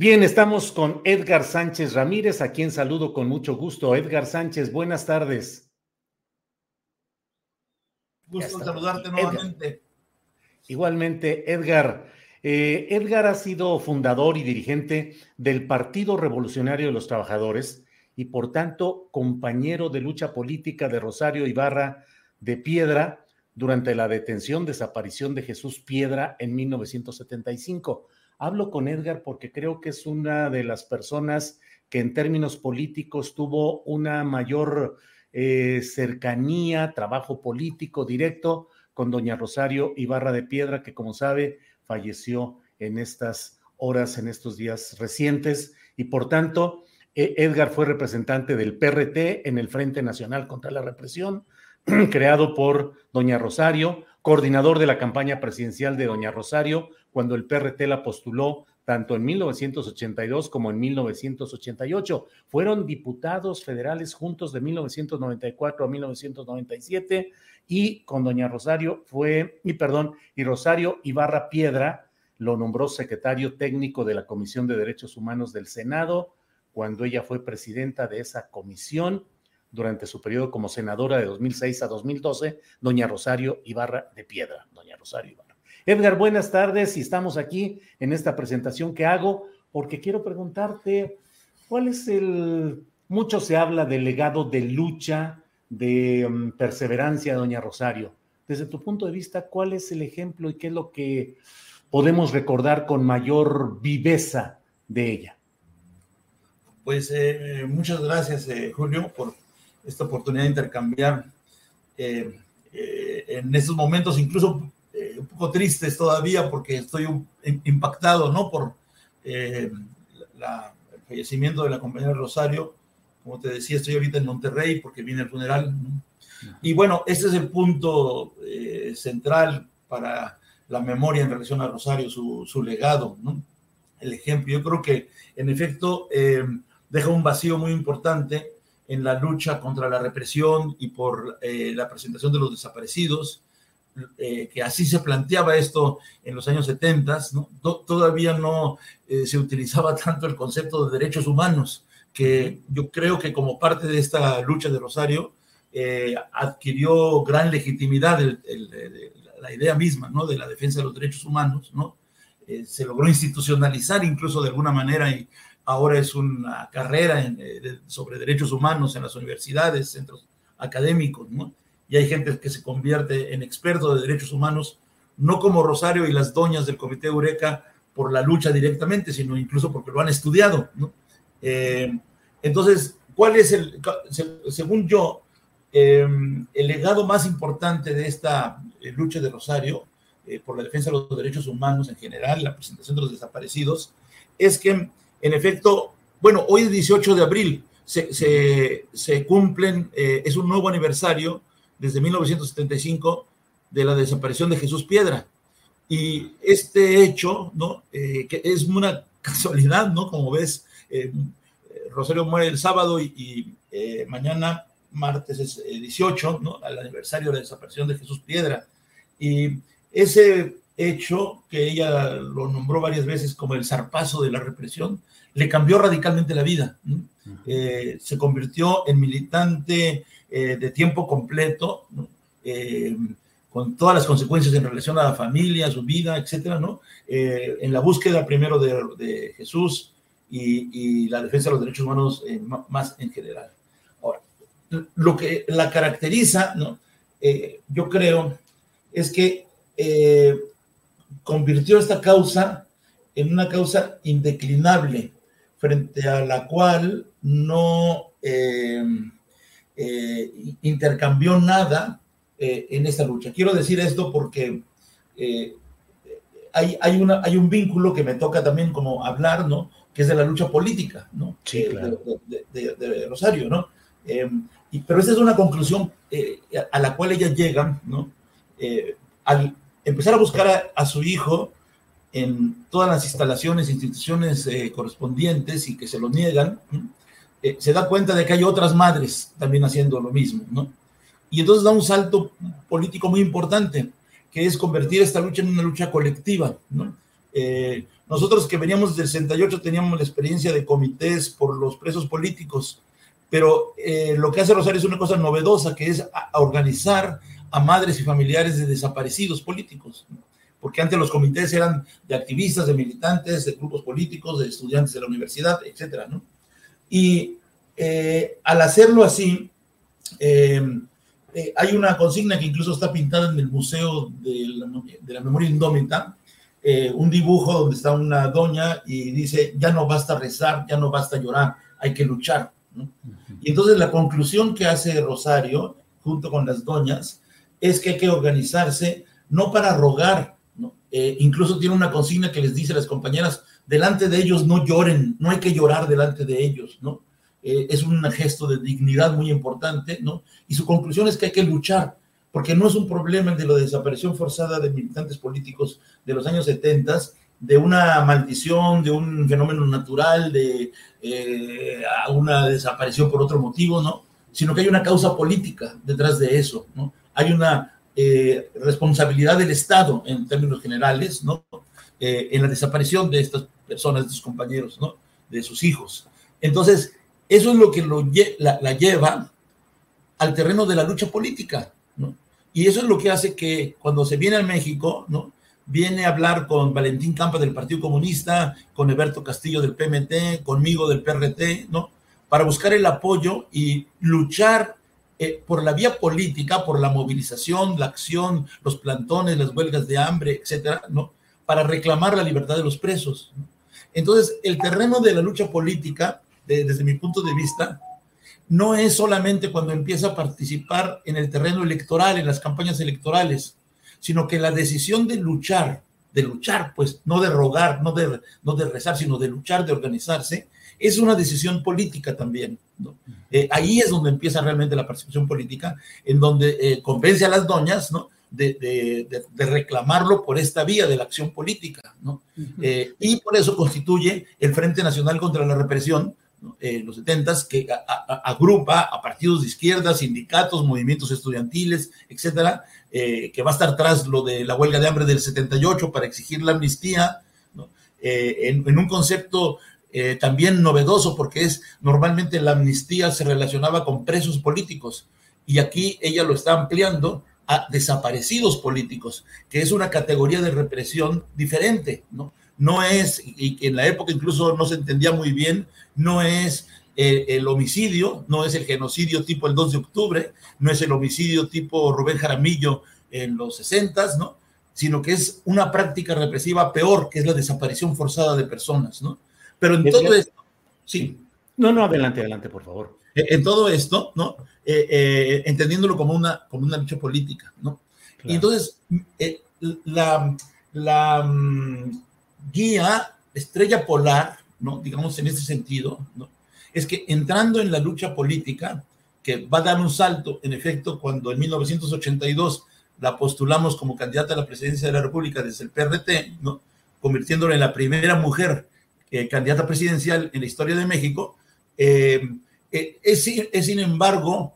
Bien, estamos con Edgar Sánchez Ramírez, a quien saludo con mucho gusto. Edgar Sánchez, buenas tardes. Gusto saludarte nuevamente. Edgar. Igualmente, Edgar. Eh, Edgar ha sido fundador y dirigente del Partido Revolucionario de los Trabajadores y por tanto compañero de lucha política de Rosario Ibarra de Piedra durante la detención, desaparición de Jesús Piedra en 1975. Hablo con Edgar porque creo que es una de las personas que en términos políticos tuvo una mayor eh, cercanía, trabajo político directo con doña Rosario Ibarra de Piedra, que como sabe falleció en estas horas, en estos días recientes, y por tanto, Edgar fue representante del PRT en el Frente Nacional contra la Represión, creado por doña Rosario, coordinador de la campaña presidencial de doña Rosario, cuando el PRT la postuló tanto en 1982 como en 1988. Fueron diputados federales juntos de 1994 a 1997 y con doña Rosario fue, y perdón, y Rosario Ibarra Piedra lo nombró secretario técnico de la Comisión de Derechos Humanos del Senado cuando ella fue presidenta de esa comisión durante su periodo como senadora de 2006 a 2012, doña Rosario Ibarra de Piedra, doña Rosario Ibarra. Edgar, buenas tardes y estamos aquí en esta presentación que hago porque quiero preguntarte, ¿cuál es el, mucho se habla del legado de lucha, de um, perseverancia doña Rosario. Desde tu punto de vista, ¿cuál es el ejemplo y qué es lo que podemos recordar con mayor viveza de ella? Pues eh, muchas gracias, eh, Julio, por esta oportunidad de intercambiar eh, eh, en estos momentos, incluso eh, un poco tristes todavía, porque estoy un, impactado, ¿no? Por la, el fallecimiento de la compañera Rosario. Como te decía, estoy ahorita en Monterrey porque viene el funeral. ¿no? Y bueno, este es el punto central para la memoria en relación a Rosario, su, su legado, ¿no? El ejemplo. Yo creo que, en efecto, deja un vacío muy importante en la lucha contra la represión y por eh, la presentación de los desaparecidos, eh, que así se planteaba esto en los años 70, ¿no? todavía no eh, se utilizaba tanto el concepto de derechos humanos, que yo creo que como parte de esta lucha de Rosario eh, adquirió gran legitimidad la idea misma ¿no? de la defensa de los derechos humanos, ¿no? se logró institucionalizar incluso de alguna manera y ahora es una carrera sobre derechos humanos en las universidades, centros académicos. Y hay gente que se convierte en experto de derechos humanos, no como Rosario y las doñas del Comité Eureka por la lucha directamente, sino incluso porque lo han estudiado, ¿no? Eh, entonces, ¿cuál es el, según yo, eh, el legado más importante de esta eh, lucha de Rosario eh, por la defensa de los derechos humanos en general, la presentación de los desaparecidos, es que en efecto, bueno, hoy es 18 de abril, se, se, se cumplen, eh, es un nuevo aniversario desde 1975 de la desaparición de Jesús Piedra. Y este hecho, ¿no? Eh, que es una casualidad, ¿no? Como ves, eh, Rosario muere el sábado y, y eh, mañana, martes, es 18, ¿no? Al aniversario de la desaparición de Jesús Piedra. Y ese hecho, que ella lo nombró varias veces como el zarpazo de la represión, le cambió radicalmente la vida. Se convirtió en militante eh, de tiempo completo, eh, con todas las consecuencias en relación a la familia, su vida, etcétera, ¿no? en la búsqueda primero de, Jesús y, la defensa de los derechos humanos más en general. Ahora, lo que la caracteriza, ¿no? yo creo, es que convirtió esta causa en una causa indeclinable, frente a la cual no eh, eh, intercambió nada eh, en esta lucha. Quiero decir esto porque hay, hay, una, hay un vínculo que me toca también como hablar, ¿no? Que es de la lucha política, ¿no? Sí, claro. de, Rosario, ¿no? Y, pero esa es una conclusión a la cual ella llega, ¿no? al empezar a buscar a su hijo, en todas las instalaciones, instituciones eh, correspondientes y que se lo niegan, eh, se da cuenta de que hay otras madres también haciendo lo mismo, ¿no? Y entonces da un salto político muy importante, que es convertir esta lucha en una lucha colectiva, ¿no? Eh, nosotros que veníamos del 68 teníamos la experiencia de comités por los presos políticos, pero lo que hace Rosario es una cosa novedosa, que es organizar a madres y familiares de desaparecidos políticos. ¿no? porque antes los comités eran de activistas, de militantes, de grupos políticos, de estudiantes de la universidad, etcétera, ¿no? Y eh, al hacerlo así, eh, eh, hay una consigna que incluso está pintada en el Museo de la, Memoria Indómita, un dibujo donde está una doña y dice, ya no basta rezar, ya no basta llorar, hay que luchar. ¿no? Y entonces la conclusión que hace Rosario, junto con las doñas, es que hay que organizarse no para rogar eh, incluso tiene una consigna que les dice a las compañeras, delante de ellos no lloren, no hay que llorar delante de ellos, ¿no? Eh, es un gesto de dignidad muy importante, ¿no? Y su conclusión es que hay que luchar, porque no es un problema el de la desaparición forzada de militantes políticos de los años 70, de una maldición, de un fenómeno natural, de eh, una desaparición por otro motivo, ¿no? Sino que hay una causa política detrás de eso, ¿no? Hay una eh, responsabilidad del Estado en términos generales, ¿no? Eh, en la desaparición de estas personas, de sus compañeros, ¿no? De sus hijos. Entonces, eso es lo que lo, la, lleva al terreno de la lucha política, ¿no? Y eso es lo que hace que cuando se viene a México, ¿no? Viene a hablar con Valentín Campa del Partido Comunista, con Eberto Castillo del PMT, conmigo del PRT, ¿no? Para buscar el apoyo y luchar eh, por la vía política, por la movilización, la acción, los plantones, las huelgas de hambre, etcétera. Para reclamar la libertad de los presos. Entonces, el terreno de la lucha política, desde mi punto de vista, no es solamente cuando empieza a participar en el terreno electoral, en las campañas electorales, sino que la decisión de luchar, de luchar, pues no de rogar, no de rezar, sino de luchar, de organizarse, es una decisión política también. Eh, ahí es donde empieza realmente la participación política, en donde eh, convence a las doñas ¿no? de, reclamarlo por esta vía de la acción política. ¿no? Eh, y por eso constituye el Frente Nacional contra la Represión, en los 70 que agrupa a partidos de izquierda, sindicatos, movimientos estudiantiles, etcétera, que va a estar tras lo de la huelga de hambre del 78 para exigir la amnistía, en, en, un concepto eh, también novedoso porque es normalmente la amnistía se relacionaba con presos políticos y aquí ella lo está ampliando a desaparecidos políticos, que es una categoría de represión diferente, ¿no? No es, y en la época incluso no se entendía muy bien, no es eh, el homicidio, no es el genocidio tipo el 2 de octubre, no es el homicidio tipo Rubén Jaramillo en los 60, ¿no? Sino que es una práctica represiva peor, que es la desaparición forzada de personas, ¿no? Pero en todo esto, sí. No, no, adelante, adelante, por favor. Eh, en todo esto, ¿no? Eh, eh, entendiéndolo como una, como una lucha política, ¿no? Y entonces, la, la mm, guía estrella polar, ¿no? Digamos en ese sentido, ¿no? Es que entrando en la lucha política, que va a dar un salto, en efecto, cuando en 1982 la postulamos como candidata a la presidencia de la República desde el PRT, ¿no? Convirtiéndola en la primera mujer eh, candidata presidencial en la historia de México, eh, eh, es, sin embargo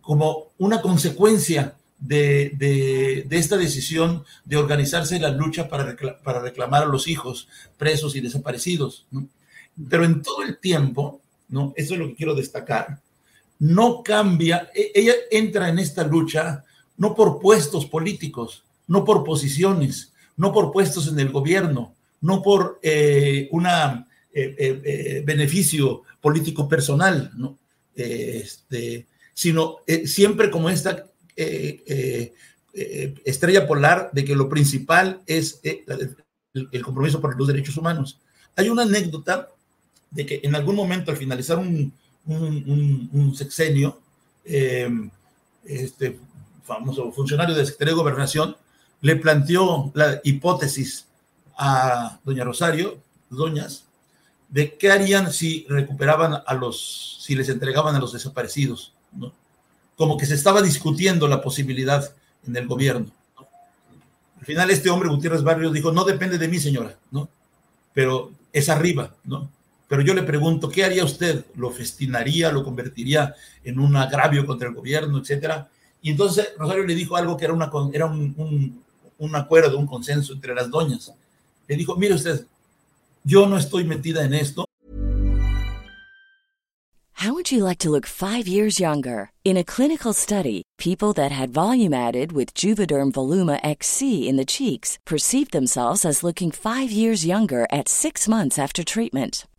como una consecuencia de, esta decisión de organizarse la lucha para, reclamar a los hijos presos y desaparecidos. Pero en todo el tiempo, ¿no? Eso es lo que quiero destacar. No cambia, e, ella entra en esta lucha no por puestos políticos, no por posiciones, no por puestos en el gobierno, no por eh, un eh, eh, beneficio político personal. Este, sino siempre como esta estrella polar de que lo principal es el, compromiso por los derechos humanos. Hay una anécdota de que en algún momento al finalizar un, sexenio, este famoso funcionario de Secretaría de Gobernación le planteó la hipótesis a doña Rosario, doñas, de qué harían si recuperaban a los, si les entregaban a los desaparecidos, ¿no? Como que se estaba discutiendo la posibilidad en el gobierno. Al final este hombre, Gutiérrez Barrios, dijo, no depende de mí, señora, ¿no? Pero es arriba, ¿no? Pero yo le pregunto, ¿qué haría usted? ¿Lo festinaría, lo convertiría en un agravio contra el gobierno, etcétera? Y entonces Rosario le dijo algo que era, una, era un, un acuerdo, un consenso entre las doñas. Le dijo, mire usted, yo no estoy metida en esto. How would you like to look five years younger? In a clinical study, people that had volume added with Juvederm Voluma XC in the cheeks perceived themselves as looking five years younger at six months after treatment.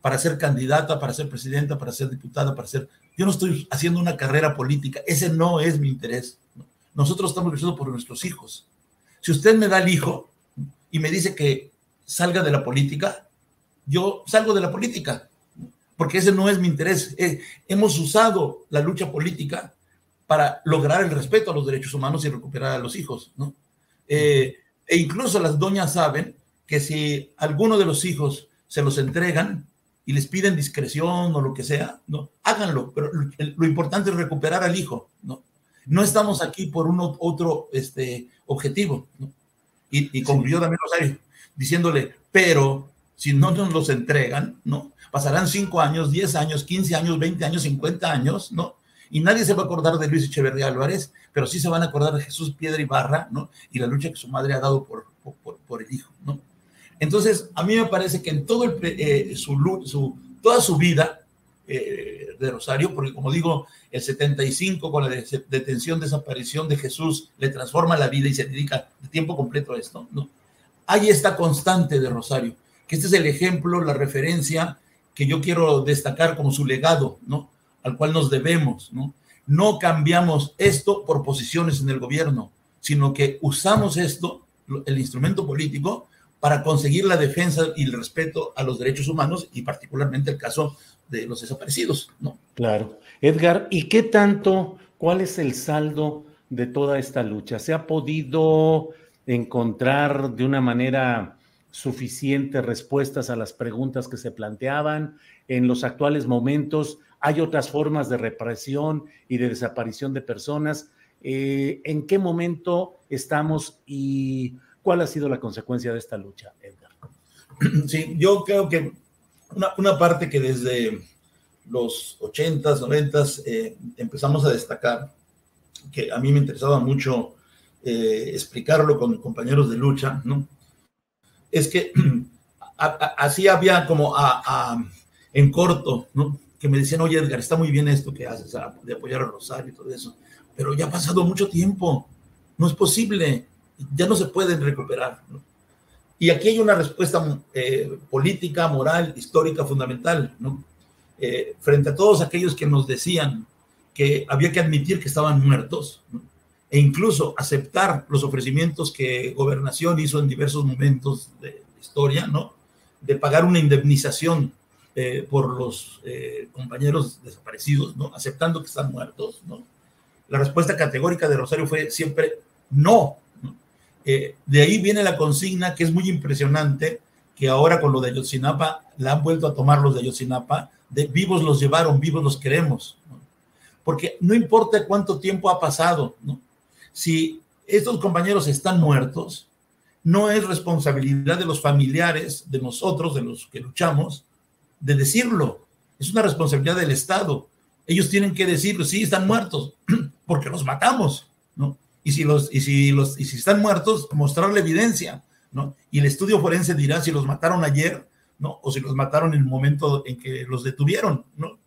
Para ser candidata, para ser presidenta, para ser diputada, para ser Yo no estoy haciendo una carrera política, ese no es mi interés. Nosotros estamos luchando por nuestros hijos. Si usted me da el hijo y me dice que salga de la política, yo salgo de la política, porque ese no es mi interés. Eh, hemos usado la lucha política para lograr el respeto a los derechos humanos y recuperar a los hijos, ¿no? Eh, e incluso las doñas saben que si alguno de los hijos se los entregan, y les piden discreción o lo que sea, no, háganlo, pero lo, importante es recuperar al hijo, ¿no? No estamos aquí por un otro este, objetivo, ¿no? Y, y concluyó también Rosario, diciéndole, pero si no nos los entregan, ¿no? Pasarán 5 años, 10 años, 15 años, 20 años, 50 años, ¿no? Y nadie se va a acordar de Luis Echeverría Álvarez, pero sí se van a acordar de Jesús Piedra Ibarra, ¿no? Y la lucha que su madre ha dado por, por, por el hijo, ¿no? Entonces, a mí me parece que en todo eh, su, toda su vida eh, de Rosario, porque como digo, el 75 con la detención, desaparición de Jesús, le transforma la vida y se dedica de tiempo completo a esto, ¿no? Hay esta constante de Rosario, que este es el ejemplo, la referencia que yo quiero destacar como su legado, ¿no? Al cual nos debemos, ¿no? No cambiamos esto por posiciones en el gobierno, sino que usamos esto, el instrumento político, para conseguir la defensa y el respeto a los derechos humanos y particularmente el caso de los desaparecidos, ¿no? Claro. Edgar, ¿y qué tanto, cuál es el saldo de toda esta lucha? ¿Se ha podido encontrar de una manera suficiente respuestas a las preguntas que se planteaban? En los actuales momentos, ¿hay otras formas de represión y de desaparición de personas? Eh, ¿En qué momento estamos y ¿Cuál ha sido la consecuencia de esta lucha, Edgar? Sí, yo creo que una, parte que desde los 80s, 90s eh, empezamos a destacar, que a mí me interesaba mucho eh, explicarlo con compañeros de lucha, ¿no? Es que así había como en corto, ¿no? Que me decían, oye Edgar, está muy bien esto que haces, de apoyar a Rosario y todo eso, pero ya ha pasado mucho tiempo, no es posible, ya no se pueden recuperar. Y aquí hay una respuesta eh, política, moral, histórica fundamental, ¿no? Eh, frente a todos aquellos que nos decían que había que admitir que estaban muertos, ¿no? e incluso aceptar los ofrecimientos que Gobernación hizo en diversos momentos de historia, ¿no? De pagar una indemnización eh, por los compañeros desaparecidos, ¿no? Aceptando que están muertos, ¿no? La respuesta categórica de Rosario fue siempre no. De ahí viene la consigna que es muy impresionante, que ahora con lo de Ayotzinapa la han vuelto a tomar los de Ayotzinapa, de vivos los llevaron, vivos los queremos. Porque no importa cuánto tiempo ha pasado, ¿no? si estos compañeros están muertos, no es responsabilidad de los familiares, de nosotros, de los que luchamos, de decirlo. Es una responsabilidad del Estado. Ellos tienen que decirlo, sí, están muertos, porque los matamos, ¿no? Y si, los, y, si los, y si están muertos, mostrar la evidencia, ¿no? Y el estudio forense dirá si los mataron ayer, ¿no? O si los mataron en el momento en que los detuvieron, ¿no?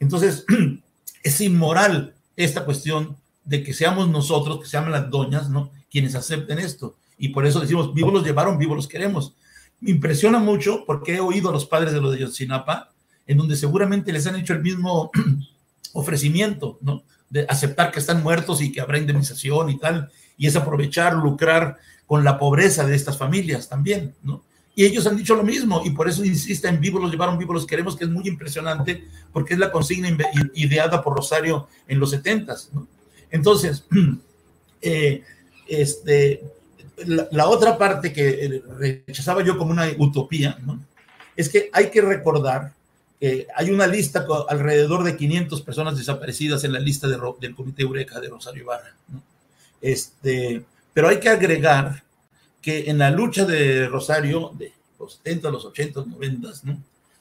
Entonces, es inmoral esta cuestión de que seamos nosotros, que sean las doñas, ¿no? Quienes acepten esto. Y por eso decimos, vivos los llevaron, vivos los queremos. Me impresiona mucho porque he oído a los padres de los de Yotzinapa, en donde seguramente les han hecho el mismo ofrecimiento, ¿no? De aceptar que están muertos y que habrá indemnización y tal, y es aprovechar, lucrar con la pobreza de estas familias también, ¿no? Y ellos han dicho lo mismo, y por eso insisten, vivos los llevaron, vivos los queremos, que es muy impresionante, porque es la consigna ideada por Rosario en los setentas, ¿no? Entonces, eh, este, la, otra parte que rechazaba yo como una utopía, es que hay que recordar que hay una lista con alrededor de 500 personas desaparecidas en la lista del Comité Eureka de Rosario Ibarra. Este, pero hay que agregar que en la lucha de Rosario, de los 70, los 80, los 90,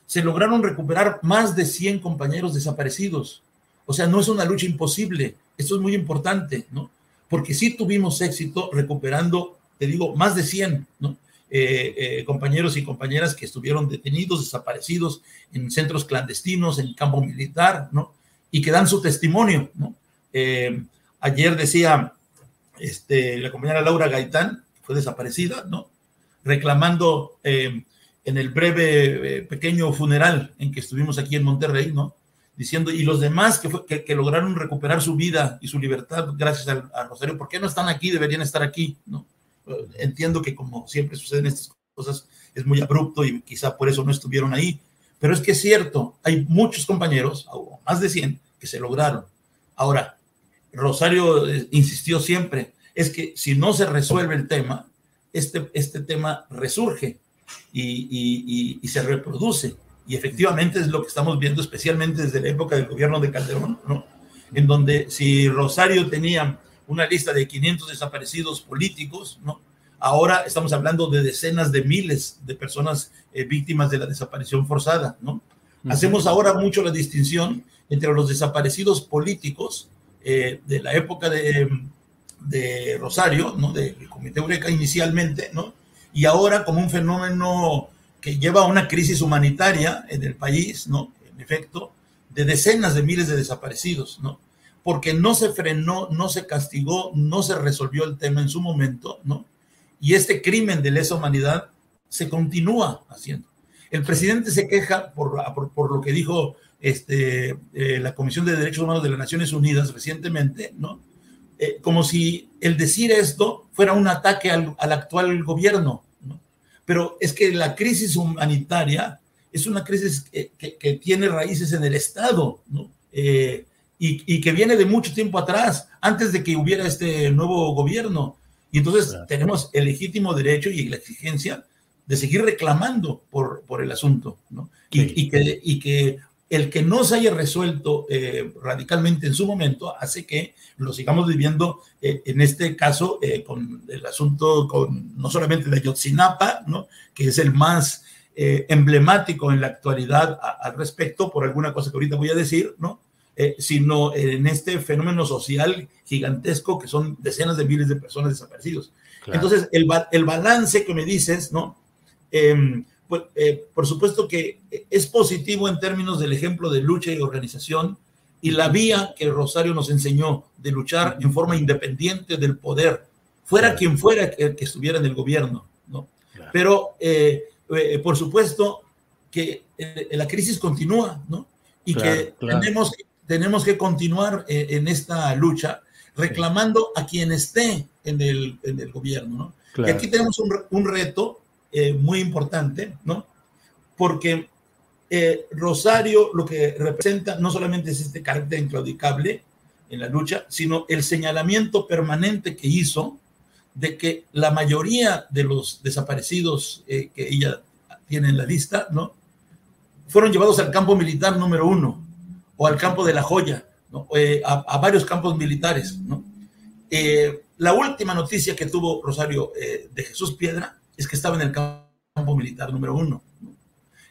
se lograron recuperar más de 100 compañeros desaparecidos. O sea, no es una lucha imposible. Esto es muy importante, ¿no? Porque sí tuvimos éxito recuperando, te digo, más de 100, ¿no? Eh, eh, compañeros y compañeras que estuvieron detenidos, desaparecidos en centros clandestinos, en campo militar, ¿no? Y que dan su testimonio, ¿no? Eh, ayer decía este, la compañera Laura Gaitán, fue desaparecida, ¿no? Reclamando en el breve, pequeño funeral en que estuvimos aquí en Monterrey, ¿no? diciendo, y los demás que, que, lograron recuperar su vida y su libertad gracias a, Rosario, ¿por qué no están aquí? Deberían estar aquí, ¿no? Entiendo que como siempre suceden estas cosas, es muy abrupto y quizá por eso no estuvieron ahí, pero es que es cierto, hay muchos compañeros, más de 100, que se lograron. Ahora, Rosario eh, insistió siempre, es que si no se resuelve el tema, este, este tema resurge y, y, y se reproduce. Y efectivamente es lo que estamos viendo, especialmente desde la época del gobierno de Calderón, ¿no? En donde si Rosario tenía una lista de 500 desaparecidos políticos, ¿no? Ahora estamos hablando de decenas de miles de personas eh, víctimas de la desaparición forzada, ¿no? Hacemos ahora mucho la distinción entre los desaparecidos políticos eh, de la época de, de Rosario, ¿no? Del Comité Eureka inicialmente, ¿no? Y ahora como un fenómeno que lleva a una crisis humanitaria en el país, ¿no? En efecto, de decenas de miles de desaparecidos, ¿no? Porque no se frenó, no se castigó, no se resolvió el tema en su momento, ¿no? Y este crimen de lesa humanidad se continúa haciendo. El presidente se queja por, por, lo que dijo este, eh, la Comisión de Derechos Humanos de las Naciones Unidas recientemente, ¿no? Eh, como si el decir esto fuera un ataque al, al actual gobierno, pero es que la crisis humanitaria es una crisis que, tiene raíces en el Estado, ¿no? Eh, y, que viene de mucho tiempo atrás, antes de que hubiera este nuevo gobierno. Y entonces tenemos el legítimo derecho y la exigencia de seguir reclamando por, por el asunto, ¿no? Y, que, y que el que no se haya resuelto eh, radicalmente en su momento hace que lo sigamos viviendo eh, en este caso eh, con el asunto con no solamente de Yotzinapa, ¿no? que es el más emblemático en la actualidad al respecto por alguna cosa que ahorita voy a decir, ¿no? Eh, sino en este fenómeno social gigantesco que son decenas de miles de personas desaparecidos. Entonces, el, el, balance que me dices, ¿no? Em, pues, eh, por supuesto que es positivo en términos del ejemplo de lucha y organización y la vía que Rosario nos enseñó de luchar en forma independiente del poder, fuera quien fuera que, estuviera en el gobierno, ¿no? Pero, eh, por supuesto, que la crisis continúa, ¿no? Y que tenemos, tenemos que continuar en esta lucha reclamando a quien esté en el, en el gobierno, ¿no? Y aquí tenemos un, un reto eh, muy importante, ¿no? Porque eh, Rosario lo que representa no solamente es este carácter inclaudicable en la lucha, sino el señalamiento permanente que hizo de que la mayoría de los desaparecidos eh, que ella tiene en la lista, ¿no? Fueron llevados al campo militar número uno o al campo de la joya, ¿no? a, varios campos militares, ¿no? la última noticia que tuvo Rosario de Jesús Piedra es que estaba en el campo militar número uno.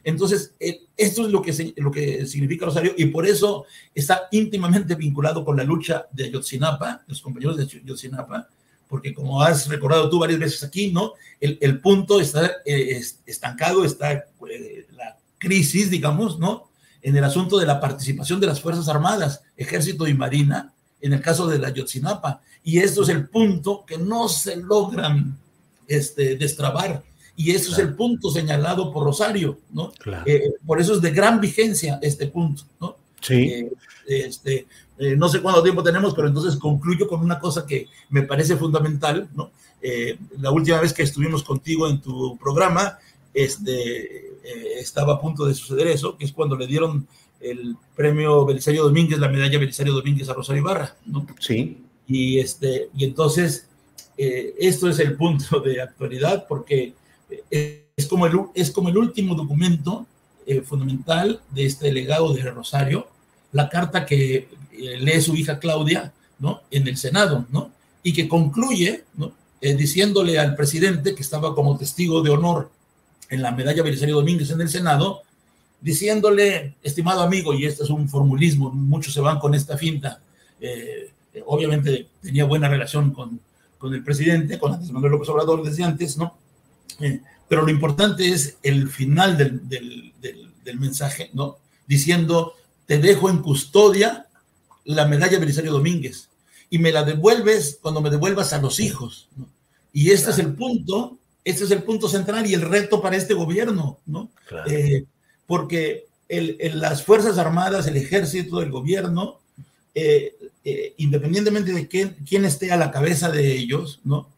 Entonces, eh, esto es lo que, lo que significa Rosario y por eso está íntimamente vinculado con la lucha de Ayotzinapa, los compañeros de Ayotzinapa, porque como has recordado tú varias veces aquí, ¿no? El, punto está eh, estancado, está eh, la crisis, digamos, ¿no? En el asunto de la participación de las Fuerzas Armadas, Ejército y Marina, en el caso de la Ayotzinapa. Y esto es el punto que no se logran este, destrabar. Y eso es el punto señalado por Rosario, ¿no? Eh, por eso es de gran vigencia este punto, ¿no? Sí. Eh, este, eh, no sé cuánto tiempo tenemos, pero entonces concluyo con una cosa que me parece fundamental, ¿no? la última vez que estuvimos contigo en tu programa, este, estaba a punto de suceder eso, que es cuando le dieron el premio Belisario Domínguez, la medalla Belisario Domínguez a Rosario Ibarra, ¿no? Sí. Y, este, y entonces eh, esto es el punto de actualidad porque eh, es como el, es como el último documento eh, fundamental de este legado de Rosario, la carta que lee su hija Claudia ¿no? en el Senado, ¿no? y que concluye ¿no? diciéndole al presidente que estaba como testigo de honor en la medalla Belisario Domínguez en el Senado, diciéndole, estimado amigo, y este es un formulismo, muchos se van con esta finta, obviamente tenía buena relación con con el presidente, con Andrés Manuel López Obrador desde antes, ¿no? Eh, pero lo importante es el final del, del, del, mensaje, ¿no? Diciendo, te dejo en custodia la medalla Belisario Domínguez y me la devuelves cuando me devuelvas a los hijos, ¿no? Y este es el punto, este es el punto central y el reto para este gobierno, ¿no? Eh, porque el, las Fuerzas Armadas, el ejército, el gobierno, eh, eh, independientemente de quién, quién, esté a la cabeza de ellos, ¿no?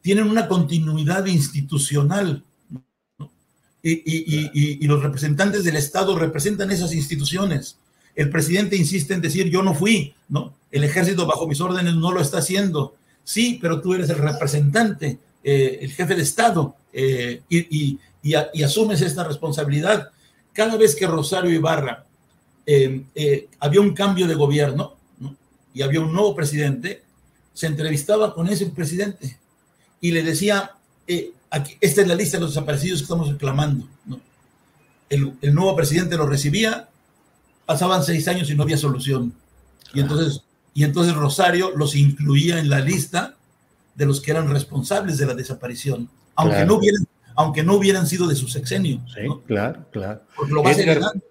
Tienen una continuidad institucional. Y, y, y, los representantes del Estado representan esas instituciones. El presidente insiste en decir, yo no fui, ¿no? El ejército bajo mis órdenes no lo está haciendo. Sí, pero tú eres el representante, eh, el jefe de Estado, eh, y, asumes esta responsabilidad. Cada vez que Rosario Ibarra había un cambio de gobierno, y había un nuevo presidente, se entrevistaba con ese presidente y le decía, eh, aquí, esta es la lista de los desaparecidos que estamos reclamando. El, nuevo presidente lo recibía, pasaban seis años y no había solución. Y entonces, y entonces Rosario los incluía en la lista de los que eran responsables de la desaparición, aunque, no, hubieran, aunque no hubieran sido de su sexenio. Sí, claro, claro. Porque lo vas heredando.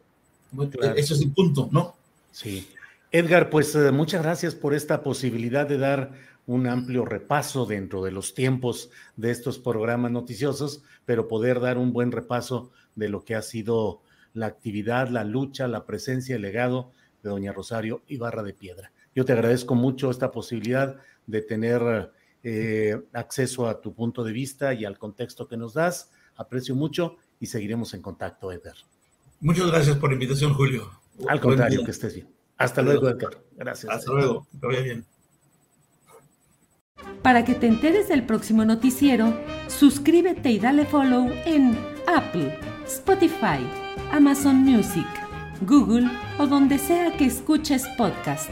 Ese es el punto, ¿no? Sí. Edgar, pues eh, muchas gracias por esta posibilidad de dar un amplio repaso dentro de los tiempos de estos programas noticiosos, pero poder dar un buen repaso de lo que ha sido la actividad, la lucha, la presencia, el legado de doña Rosario Ibarra de Piedra. Yo te agradezco mucho esta posibilidad de tener eh, acceso a tu punto de vista y al contexto que nos das. Aprecio mucho y seguiremos en contacto, Edgar. Muchas gracias por la invitación, Julio. Al contrario, que estés bien. Hasta luego, Edgar. Gracias. Hasta luego. Que vaya bien. Para que te enteres del próximo noticiero, suscríbete y dale follow en Apple, Spotify, Amazon Music, Google o donde sea que escuches podcast.